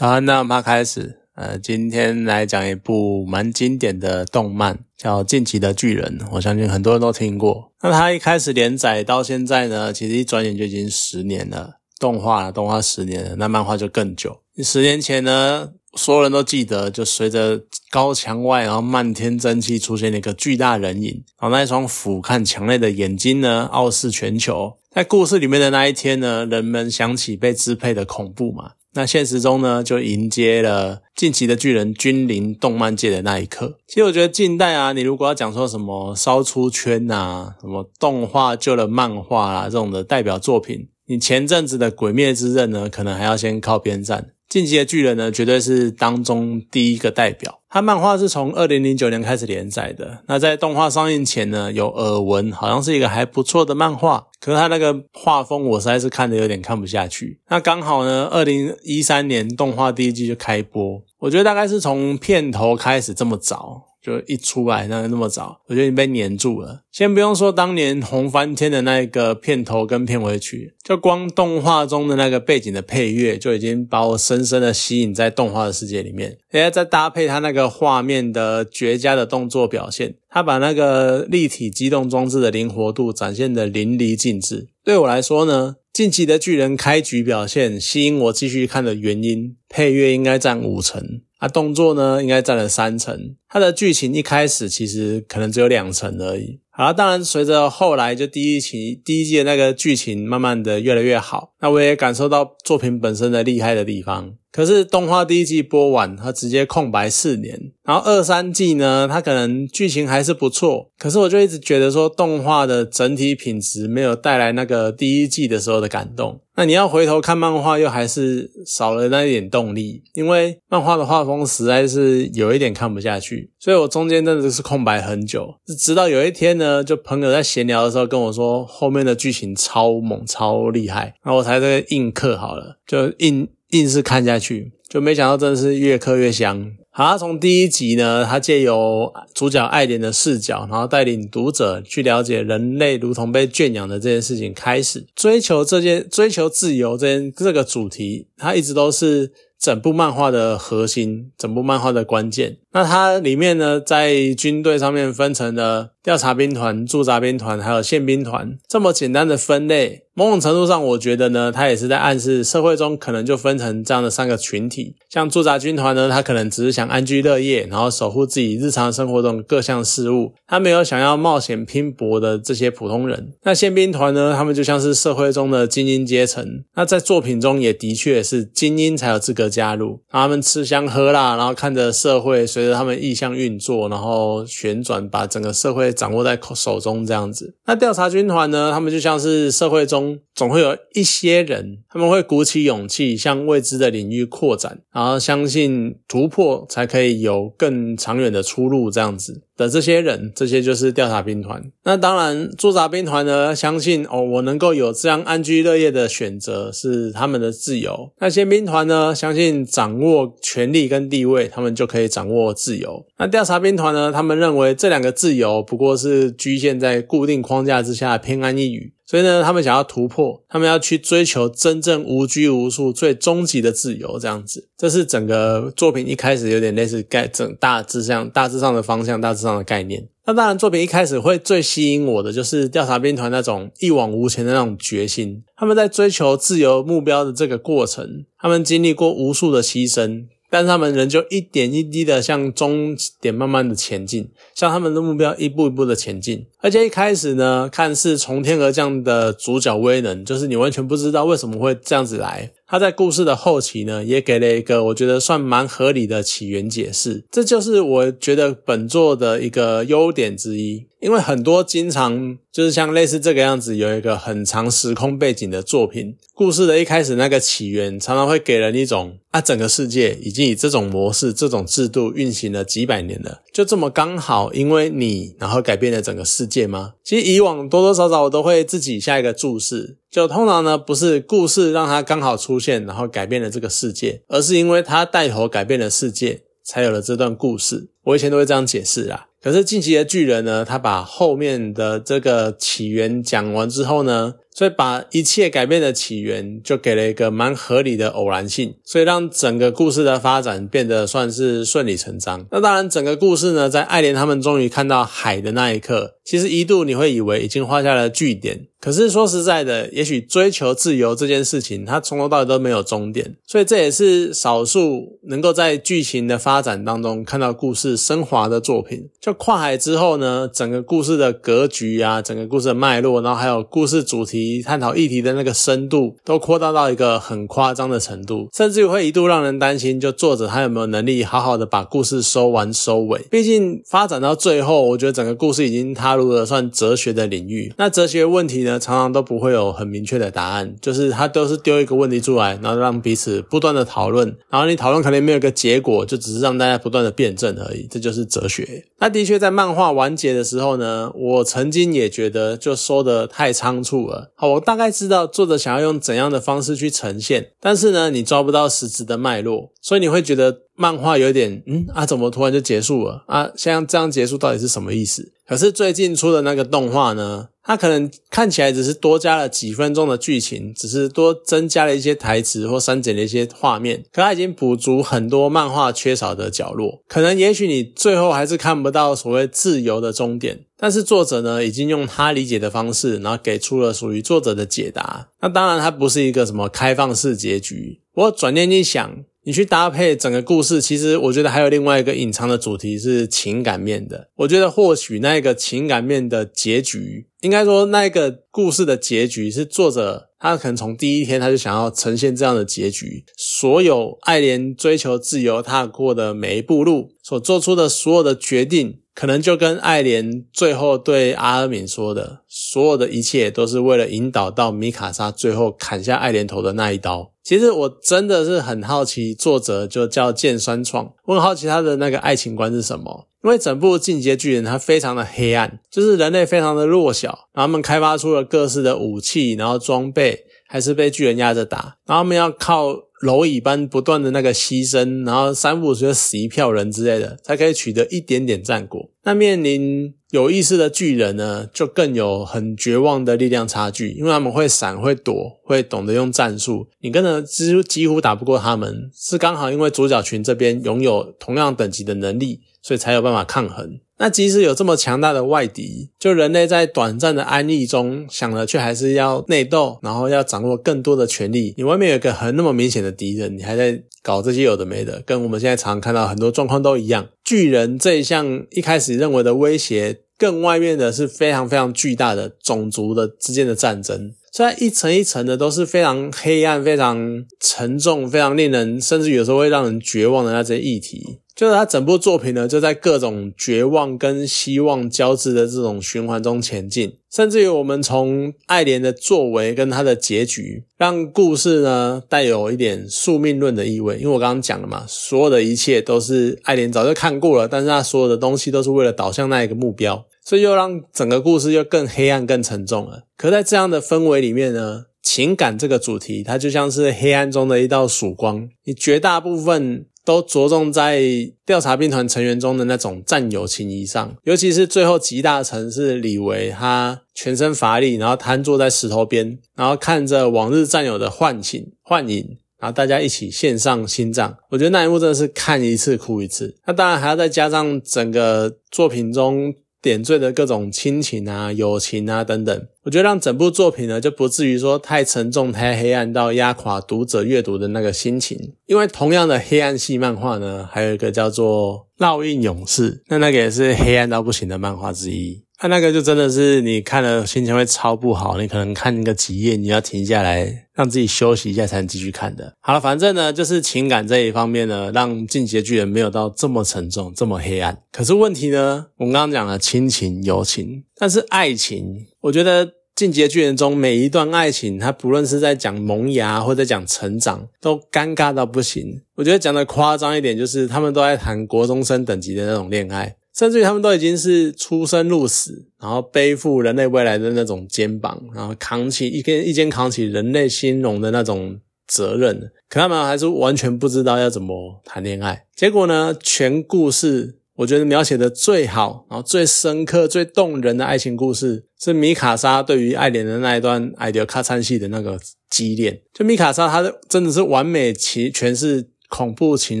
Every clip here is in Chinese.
好，那我们开始。呃，今天来讲一部蛮经典的动漫，叫《进击的巨人》。我相信很多人都听过。那它一开始连载到现在呢，其实一转眼就已经十年了。动画动画十年了，那漫画就更久。十年前呢，所有人都记得，就随着高墙外，然后漫天蒸汽出现了一个巨大人影，然后那一双俯瞰墙内的眼睛呢，傲视全球。在故事里面的那一天呢，人们想起被支配的恐怖嘛。那现实中呢，就迎接了近期的巨人君临动漫界的那一刻。其实我觉得近代啊，你如果要讲说什么烧出圈啊，什么动画救了漫画啊这种的代表作品，你前阵子的《鬼灭之刃》呢，可能还要先靠边站。进击的巨人呢，绝对是当中第一个代表。他漫画是从二零零九年开始连载的。那在动画上映前呢，有耳闻，好像是一个还不错的漫画。可是他那个画风，我实在是看的有点看不下去。那刚好呢，二零一三年动画第一季就开播，我觉得大概是从片头开始这么早。就一出来那那么早，我觉得你被黏住了。先不用说当年红翻天的那个片头跟片尾曲，就光动画中的那个背景的配乐，就已经把我深深的吸引在动画的世界里面。而且再搭配它那个画面的绝佳的动作表现，它把那个立体机动装置的灵活度展现的淋漓尽致。对我来说呢，近期的巨人开局表现吸引我继续看的原因，配乐应该占五成。它动作呢，应该占了三成。它的剧情一开始其实可能只有两成而已。好了，当然随着后来就第一期第一季的那个剧情慢慢的越来越好，那我也感受到作品本身的厉害的地方。可是动画第一季播完，它直接空白四年。然后二三季呢，它可能剧情还是不错，可是我就一直觉得说动画的整体品质没有带来那个第一季的时候的感动。那你要回头看漫画，又还是少了那一点动力，因为漫画的画风实在是有一点看不下去。所以我中间真的是空白很久，直到有一天呢，就朋友在闲聊的时候跟我说后面的剧情超猛超厉害，然后我才这个硬刻好了，就硬。硬是看下去，就没想到真的是越磕越香。好，从第一集呢，他借由主角爱莲的视角，然后带领读者去了解人类如同被圈养的这件事情开始，追求这件追求自由这件这个主题，它一直都是整部漫画的核心，整部漫画的关键。那它里面呢，在军队上面分成了。调查兵团、驻扎兵团还有宪兵团，这么简单的分类，某种程度上，我觉得呢，它也是在暗示社会中可能就分成这样的三个群体。像驻扎军团呢，他可能只是想安居乐业，然后守护自己日常生活中各项事务，他没有想要冒险拼搏的这些普通人。那宪兵团呢，他们就像是社会中的精英阶层。那在作品中也的确是精英才有资格加入，他们吃香喝辣，然后看着社会随着他们意向运作，然后旋转，把整个社会。掌握在手中这样子，那调查军团呢？他们就像是社会中总会有一些人，他们会鼓起勇气向未知的领域扩展，然后相信突破才可以有更长远的出路这样子。的这些人，这些就是调查兵团。那当然，驻扎兵团呢，相信哦，我能够有这样安居乐业的选择是他们的自由。那宪兵团呢，相信掌握权力跟地位，他们就可以掌握自由。那调查兵团呢，他们认为这两个自由不过是局限在固定框架之下，偏安一隅。所以呢，他们想要突破，他们要去追求真正无拘无束、最终极的自由，这样子。这是整个作品一开始有点类似概整大致上、大致上的方向、大致上的概念。那当然，作品一开始会最吸引我的就是调查兵团那种一往无前的那种决心。他们在追求自由目标的这个过程，他们经历过无数的牺牲。但是他们仍旧一点一滴的向终点慢慢的前进，向他们的目标一步一步的前进。而且一开始呢，看似从天而降的主角威能，就是你完全不知道为什么会这样子来。他在故事的后期呢，也给了一个我觉得算蛮合理的起源解释。这就是我觉得本作的一个优点之一。因为很多经常就是像类似这个样子，有一个很长时空背景的作品，故事的一开始那个起源，常常会给人一种啊，整个世界已经以这种模式、这种制度运行了几百年了，就这么刚好因为你，然后改变了整个世界吗？其实以往多多少少我都会自己下一个注释，就通常呢不是故事让他刚好出现，然后改变了这个世界，而是因为他带头改变了世界，才有了这段故事。我以前都会这样解释啦。可是《近期的巨人》呢，他把后面的这个起源讲完之后呢，所以把一切改变的起源就给了一个蛮合理的偶然性，所以让整个故事的发展变得算是顺理成章。那当然，整个故事呢，在爱莲他们终于看到海的那一刻，其实一度你会以为已经画下了句点。可是说实在的，也许追求自由这件事情，它从头到尾都没有终点，所以这也是少数能够在剧情的发展当中看到故事升华的作品。就跨海之后呢，整个故事的格局啊，整个故事的脉络，然后还有故事主题探讨议题的那个深度，都扩大到一个很夸张的程度，甚至会一度让人担心，就作者他有没有能力好好的把故事收完收尾。毕竟发展到最后，我觉得整个故事已经踏入了算哲学的领域。那哲学问题呢？常常都不会有很明确的答案，就是他都是丢一个问题出来，然后让彼此不断的讨论，然后你讨论可能没有个结果，就只是让大家不断的辩证而已，这就是哲学。那的确在漫画完结的时候呢，我曾经也觉得就说的太仓促了。好，我大概知道作者想要用怎样的方式去呈现，但是呢，你抓不到实质的脉络，所以你会觉得漫画有点嗯啊，怎么突然就结束了啊？像这样结束到底是什么意思？可是最近出的那个动画呢？它可能看起来只是多加了几分钟的剧情，只是多增加了一些台词或删减了一些画面，可它已经补足很多漫画缺少的角落。可能也许你最后还是看不到所谓自由的终点，但是作者呢，已经用他理解的方式，然后给出了属于作者的解答。那当然，它不是一个什么开放式结局。不过转念一想。你去搭配整个故事，其实我觉得还有另外一个隐藏的主题是情感面的。我觉得或许那个情感面的结局，应该说那个故事的结局是作者他可能从第一天他就想要呈现这样的结局。所有爱莲追求自由踏过的每一步路，所做出的所有的决定，可能就跟爱莲最后对阿尔敏说的，所有的一切都是为了引导到米卡莎最后砍下爱莲头的那一刀。其实我真的是很好奇，作者就叫剑酸创，我很好奇他的那个爱情观是什么。因为整部《进阶巨人》它非常的黑暗，就是人类非常的弱小，然后他们开发出了各式的武器，然后装备还是被巨人压着打，然后他们要靠。蝼蚁般不断的那个牺牲，然后三五就死一票人之类的，才可以取得一点点战果。那面临有意识的巨人呢，就更有很绝望的力量差距，因为他们会闪、会躲、会懂得用战术，你跟着几几乎打不过他们。是刚好因为主角群这边拥有同样等级的能力，所以才有办法抗衡。那即使有这么强大的外敌，就人类在短暂的安逸中想了，却还是要内斗，然后要掌握更多的权利。你外面有个很那么明显的敌人，你还在搞这些有的没的，跟我们现在常看到很多状况都一样。巨人这一项一开始认为的威胁，更外面的是非常非常巨大的种族的之间的战争。虽然一层一层的都是非常黑暗、非常沉重、非常令人甚至有时候会让人绝望的那些议题。就是他整部作品呢，就在各种绝望跟希望交织的这种循环中前进，甚至于我们从爱莲的作为跟他的结局，让故事呢带有一点宿命论的意味。因为我刚刚讲了嘛，所有的一切都是爱莲早就看过了，但是他所有的东西都是为了导向那一个目标，所以又让整个故事又更黑暗、更沉重了。可在这样的氛围里面呢，情感这个主题，它就像是黑暗中的一道曙光，你绝大部分。都着重在调查兵团成员中的那种战友情谊上，尤其是最后极大城市李维，他全身乏力，然后瘫坐在石头边，然后看着往日战友的唤醒幻影，然后大家一起献上心脏。我觉得那一幕真的是看一次哭一次。那当然还要再加上整个作品中。点缀的各种亲情啊、友情啊等等，我觉得让整部作品呢就不至于说太沉重、太黑暗到压垮读者阅读的那个心情。因为同样的黑暗系漫画呢，还有一个叫做《烙印勇士》，那那个也是黑暗到不行的漫画之一。他那个就真的是你看了心情会超不好，你可能看个几页，你要停下来让自己休息一下才能继续看的。好了，反正呢就是情感这一方面呢，让《进阶巨人》没有到这么沉重、这么黑暗。可是问题呢，我们刚刚讲了亲情、友情，但是爱情，我觉得《进阶巨人》中每一段爱情，它不论是在讲萌芽或者讲成长，都尴尬到不行。我觉得讲的夸张一点，就是他们都在谈国中生等级的那种恋爱。甚至于他们都已经是出生入死，然后背负人类未来的那种肩膀，然后扛起一根一肩扛起人类兴荣的那种责任，可他们还是完全不知道要怎么谈恋爱。结果呢，全故事我觉得描写的最好，然后最深刻、最动人的爱情故事，是米卡莎对于爱莲的那一段爱德卡餐戏的那个激恋。就米卡莎，她真的是完美其诠释恐怖情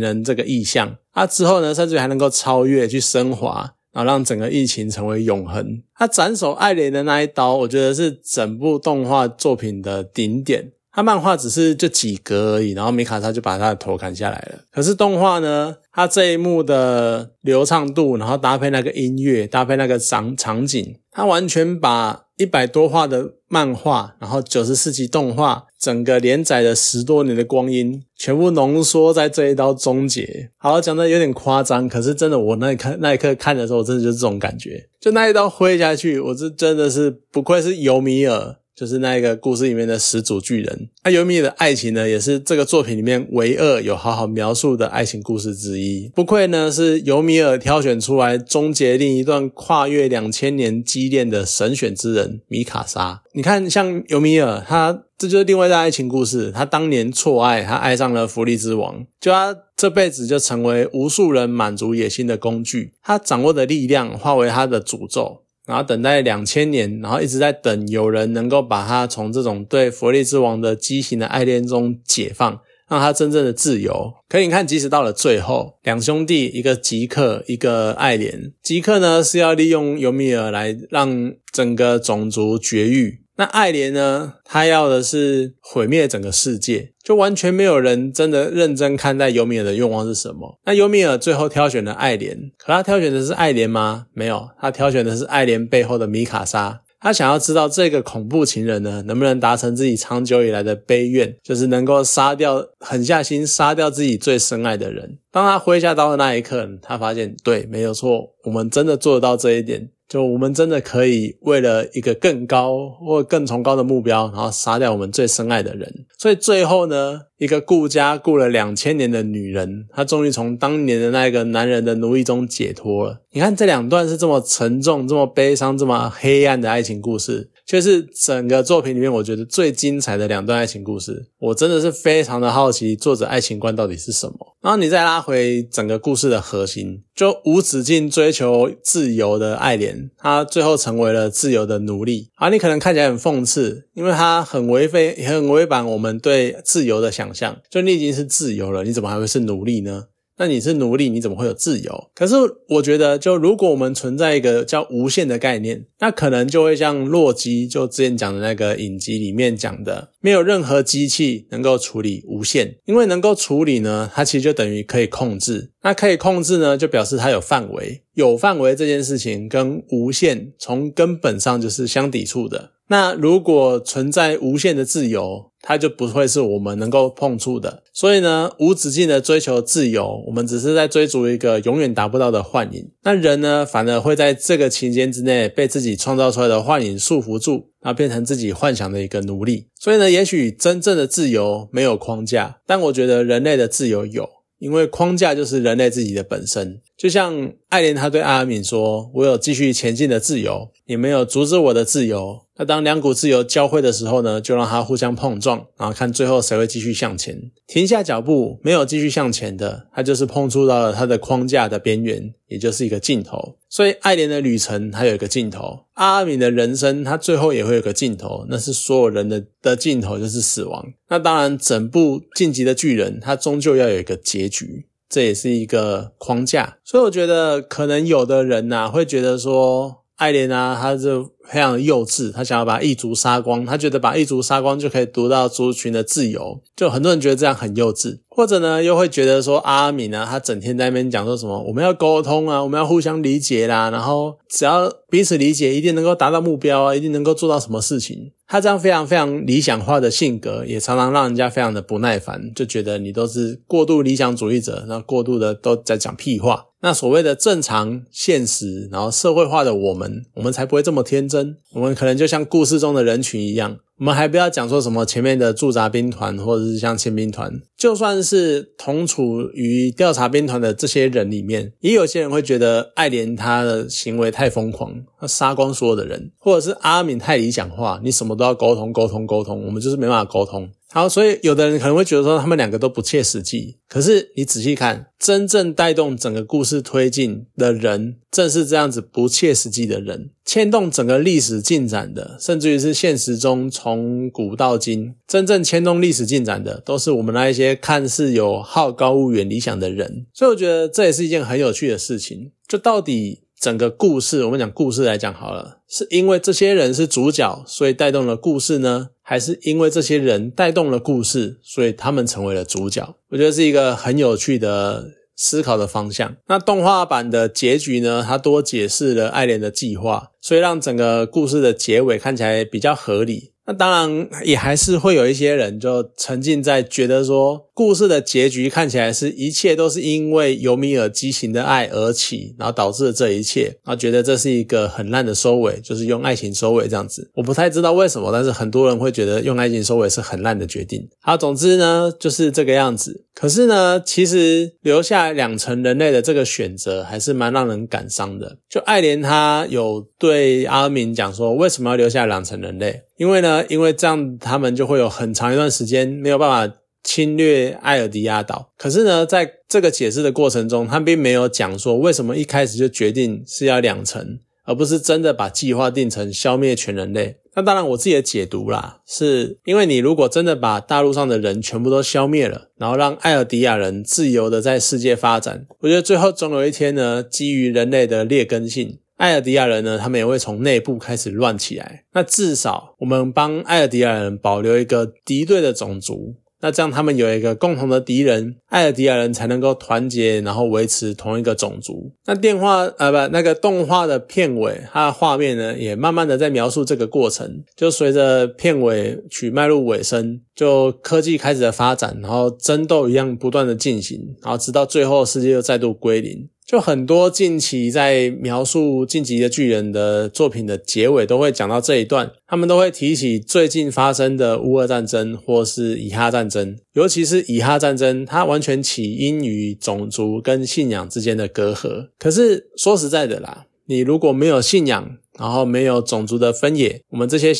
人这个意象。啊，之后呢，甚至还能够超越、去升华，然后让整个疫情成为永恒。他斩首爱莲的那一刀，我觉得是整部动画作品的顶点。他漫画只是就几格而已，然后米卡莎就把他的头砍下来了。可是动画呢，它这一幕的流畅度，然后搭配那个音乐，搭配那个场场景，它完全把一百多画的漫画，然后九十四集动画，整个连载的十多年的光阴，全部浓缩在这一刀终结。好讲的有点夸张，可是真的，我那一刻那一刻看的时候，我真的就是这种感觉，就那一刀挥下去，我这真的是不愧是尤米尔。就是那一个故事里面的始祖巨人，那尤米尔的爱情呢，也是这个作品里面唯二有好好描述的爱情故事之一。不愧呢是尤米尔挑选出来终结另一段跨越两千年激恋的神选之人米卡莎。你看，像尤米尔，他这就是另外一段爱情故事。他当年错爱，他爱上了福利之王，就他这辈子就成为无数人满足野心的工具。他掌握的力量化为他的诅咒。然后等待两千年，然后一直在等有人能够把他从这种对佛利之王的畸形的爱恋中解放，让他真正的自由。可你看，即使到了最后，两兄弟一个吉克，一个爱莲，吉克呢是要利用尤米尔来让整个种族绝育。那爱莲呢？他要的是毁灭整个世界，就完全没有人真的认真看待尤米尔的愿望是什么。那尤米尔最后挑选了爱莲，可他挑选的是爱莲吗？没有，他挑选的是爱莲背后的米卡莎。他想要知道这个恐怖情人呢，能不能达成自己长久以来的悲愿，就是能够杀掉、狠下心杀掉自己最深爱的人。当他挥下刀的那一刻，他发现，对，没有错，我们真的做得到这一点。就我们真的可以为了一个更高或更崇高的目标，然后杀掉我们最深爱的人。所以最后呢，一个顾家顾了两千年的女人，她终于从当年的那个男人的奴役中解脱了。你看这两段是这么沉重、这么悲伤、这么黑暗的爱情故事。却是整个作品里面我觉得最精彩的两段爱情故事，我真的是非常的好奇作者爱情观到底是什么。然后你再拉回整个故事的核心，就无止境追求自由的爱莲，他最后成为了自由的奴隶。啊，你可能看起来很讽刺，因为他很违背、很违反我们对自由的想象。就你已经是自由了，你怎么还会是奴隶呢？那你是奴隶，你怎么会有自由？可是我觉得，就如果我们存在一个叫无限的概念，那可能就会像洛基就之前讲的那个影集里面讲的，没有任何机器能够处理无限，因为能够处理呢，它其实就等于可以控制。那可以控制呢，就表示它有范围，有范围这件事情跟无限从根本上就是相抵触的。那如果存在无限的自由，它就不会是我们能够碰触的。所以呢，无止境的追求自由，我们只是在追逐一个永远达不到的幻影。那人呢，反而会在这个期间之内被自己创造出来的幻影束缚住，然后变成自己幻想的一个奴隶。所以呢，也许真正的自由没有框架，但我觉得人类的自由有。因为框架就是人类自己的本身，就像艾莲他对阿尔敏说：“我有继续前进的自由，你没有阻止我的自由。”那当两股自由交汇的时候呢，就让它互相碰撞，然后看最后谁会继续向前。停下脚步，没有继续向前的，他就是碰触到了他的框架的边缘，也就是一个尽头。所以爱莲的旅程它有一个尽头，阿尔敏的人生他最后也会有个尽头，那是所有人的的尽头就是死亡。那当然，整部晋级的巨人他终究要有一个结局，这也是一个框架。所以我觉得可能有的人呐会觉得说，爱莲啊，他就。非常幼稚，他想要把异族杀光，他觉得把异族杀光就可以得到族群的自由，就很多人觉得这样很幼稚，或者呢又会觉得说阿米呢，他整天在那边讲说什么我们要沟通啊，我们要互相理解啦，然后只要彼此理解，一定能够达到目标啊，一定能够做到什么事情。他这样非常非常理想化的性格，也常常让人家非常的不耐烦，就觉得你都是过度理想主义者，然后过度的都在讲屁话。那所谓的正常、现实，然后社会化的我们，我们才不会这么天真。我们可能就像故事中的人群一样。我们还不要讲说什么前面的驻扎兵团，或者是像宪兵团，就算是同处于调查兵团的这些人里面，也有些人会觉得爱莲他的行为太疯狂，他杀光所有的人，或者是阿敏太理想化，你什么都要沟通沟通沟通，我们就是没办法沟通。好，所以有的人可能会觉得说他们两个都不切实际。可是你仔细看，真正带动整个故事推进的人，正是这样子不切实际的人，牵动整个历史进展的，甚至于是现实中从古到今真正牵动历史进展的，都是我们那一些看似有好高骛远理想的人。所以我觉得这也是一件很有趣的事情。就到底。整个故事，我们讲故事来讲好了，是因为这些人是主角，所以带动了故事呢，还是因为这些人带动了故事，所以他们成为了主角？我觉得是一个很有趣的思考的方向。那动画版的结局呢，它多解释了爱莲的计划，所以让整个故事的结尾看起来比较合理。那当然也还是会有一些人就沉浸在觉得说，故事的结局看起来是一切都是因为尤米尔畸形的爱而起，然后导致了这一切，然后觉得这是一个很烂的收尾，就是用爱情收尾这样子。我不太知道为什么，但是很多人会觉得用爱情收尾是很烂的决定。好，总之呢就是这个样子。可是呢，其实留下两层人类的这个选择还是蛮让人感伤的。就爱莲他有对阿明讲说，为什么要留下两层人类？因为呢，因为这样他们就会有很长一段时间没有办法侵略艾尔迪亚岛。可是呢，在这个解释的过程中，他并没有讲说为什么一开始就决定是要两层，而不是真的把计划定成消灭全人类。那当然，我自己的解读啦，是因为你如果真的把大陆上的人全部都消灭了，然后让艾尔迪亚人自由的在世界发展，我觉得最后总有一天呢，基于人类的劣根性。艾尔迪亚人呢，他们也会从内部开始乱起来。那至少我们帮艾尔迪亚人保留一个敌对的种族，那这样他们有一个共同的敌人，艾尔迪亚人才能够团结，然后维持同一个种族。那电话呃不，那个动画的片尾，它的画面呢，也慢慢的在描述这个过程。就随着片尾曲迈入尾声，就科技开始的发展，然后争斗一样不断的进行，然后直到最后世界又再度归零。就很多近期在描述《晋级的巨人》的作品的结尾都会讲到这一段，他们都会提起最近发生的乌俄战争或是以哈战争，尤其是以哈战争，它完全起因于种族跟信仰之间的隔阂。可是说实在的啦，你如果没有信仰，然后没有种族的分野，我们这些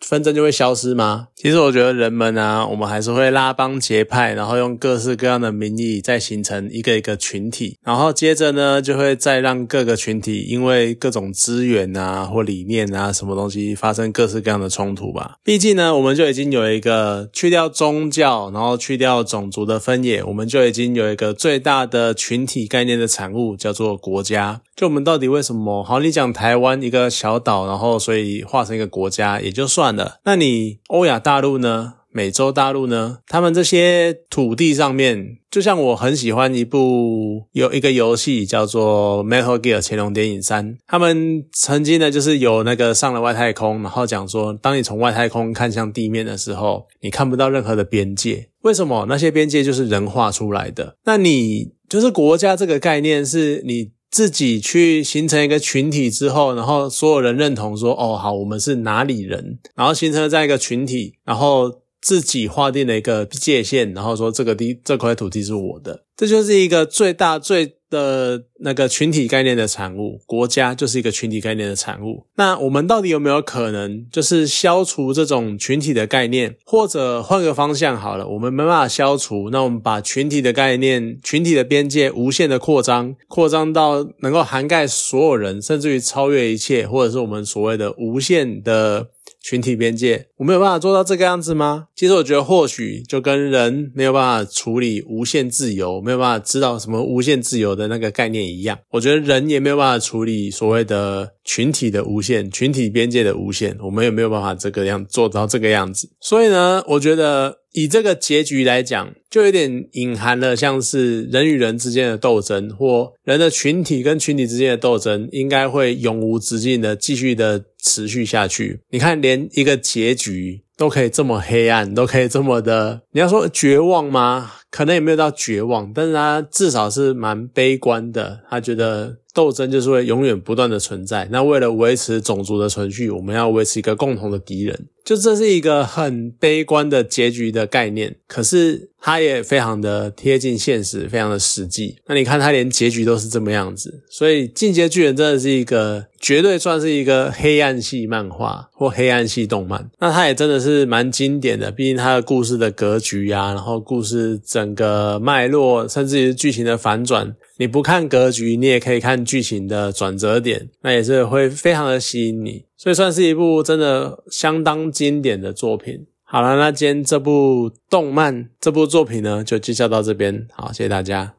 纷争就会消失吗？其实我觉得人们啊，我们还是会拉帮结派，然后用各式各样的名义再形成一个一个群体，然后接着呢，就会再让各个群体因为各种资源啊或理念啊什么东西发生各式各样的冲突吧。毕竟呢，我们就已经有一个去掉宗教，然后去掉种族的分野，我们就已经有一个最大的群体概念的产物，叫做国家。就我们到底为什么？好，你讲台湾一个小岛，然后所以化成一个国家也就算了。那你欧亚大陆呢？美洲大陆呢？他们这些土地上面，就像我很喜欢一部有一个游戏叫做《Metal Gear 潜龙谍影三》，他们曾经呢就是有那个上了外太空，然后讲说，当你从外太空看向地面的时候，你看不到任何的边界。为什么？那些边界就是人画出来的。那你就是国家这个概念是你。自己去形成一个群体之后，然后所有人认同说：“哦，好，我们是哪里人？”然后形成了这样一个群体，然后自己划定了一个界限，然后说：“这个地这块土地是我的。”这就是一个最大最。的那个群体概念的产物，国家就是一个群体概念的产物。那我们到底有没有可能，就是消除这种群体的概念，或者换个方向好了，我们没办法消除，那我们把群体的概念、群体的边界无限的扩张，扩张到能够涵盖所有人，甚至于超越一切，或者是我们所谓的无限的。群体边界，我没有办法做到这个样子吗？其实我觉得，或许就跟人没有办法处理无限自由，没有办法知道什么无限自由的那个概念一样，我觉得人也没有办法处理所谓的群体的无限、群体边界的无限，我们也没有办法这个样做到这个样子。所以呢，我觉得。以这个结局来讲，就有点隐含了像是人与人之间的斗争，或人的群体跟群体之间的斗争，应该会永无止境的继续的持续下去。你看，连一个结局都可以这么黑暗，都可以这么的，你要说绝望吗？可能也没有到绝望，但是他至少是蛮悲观的。他觉得。斗争就是会永远不断的存在。那为了维持种族的存续，我们要维持一个共同的敌人。就这是一个很悲观的结局的概念，可是它也非常的贴近现实，非常的实际。那你看，它连结局都是这么样子，所以《进阶巨人》真的是一个绝对算是一个黑暗系漫画或黑暗系动漫。那它也真的是蛮经典的，毕竟它的故事的格局啊，然后故事整个脉络，甚至于剧情的反转。你不看格局，你也可以看剧情的转折点，那也是会非常的吸引你，所以算是一部真的相当经典的作品。好了，那今天这部动漫这部作品呢，就介绍到这边，好，谢谢大家。